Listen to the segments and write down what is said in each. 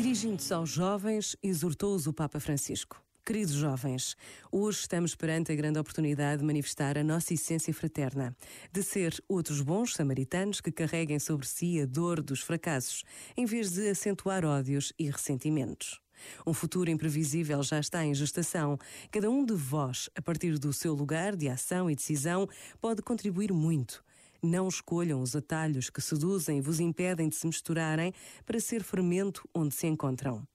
Dirigindo-se aos jovens, exortou-os o Papa Francisco. Queridos jovens, hoje estamos perante a grande oportunidade de manifestar a nossa essência fraterna, de ser outros bons samaritanos que carreguem sobre si a dor dos fracassos, em vez de acentuar ódios e ressentimentos. Um futuro imprevisível já está em gestação. Cada um de vós, a partir do seu lugar de ação e decisão, pode contribuir muito. Não escolham os atalhos que seduzem e vos impedem de se misturarem para ser fermento onde se encontram.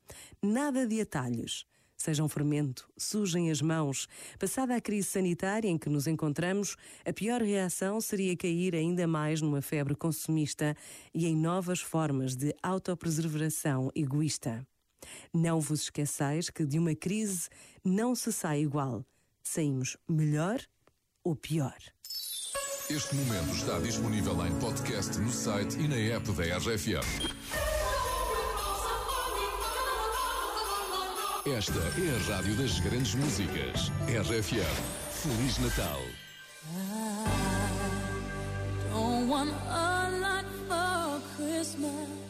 Nada de atalhos. Sejam fermento, sujem as mãos. Passada a crise sanitária em que nos encontramos, a pior reação seria cair ainda mais numa febre consumista e em novas formas de autopreservação egoísta. Não vos esqueçais que de uma crise não se sai igual. Saímos melhor ou pior. Este momento está disponível em podcast no site e na app da RFM. Esta é a rádio das grandes músicas. RFM. Feliz Natal. I don't want a lot for Christmas.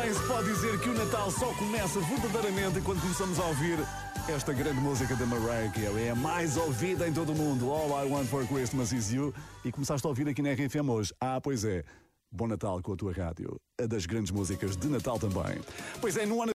Bem, se pode dizer que o Natal só começa verdadeiramente quando começamos a ouvir esta grande música da Mariah Carey. É a mais ouvida em todo o mundo. All I Want for Christmas is You. E começaste a ouvir aqui na RFM hoje. Ah, pois é. Bom Natal com a tua rádio. A das grandes músicas de Natal também. Pois é, no ano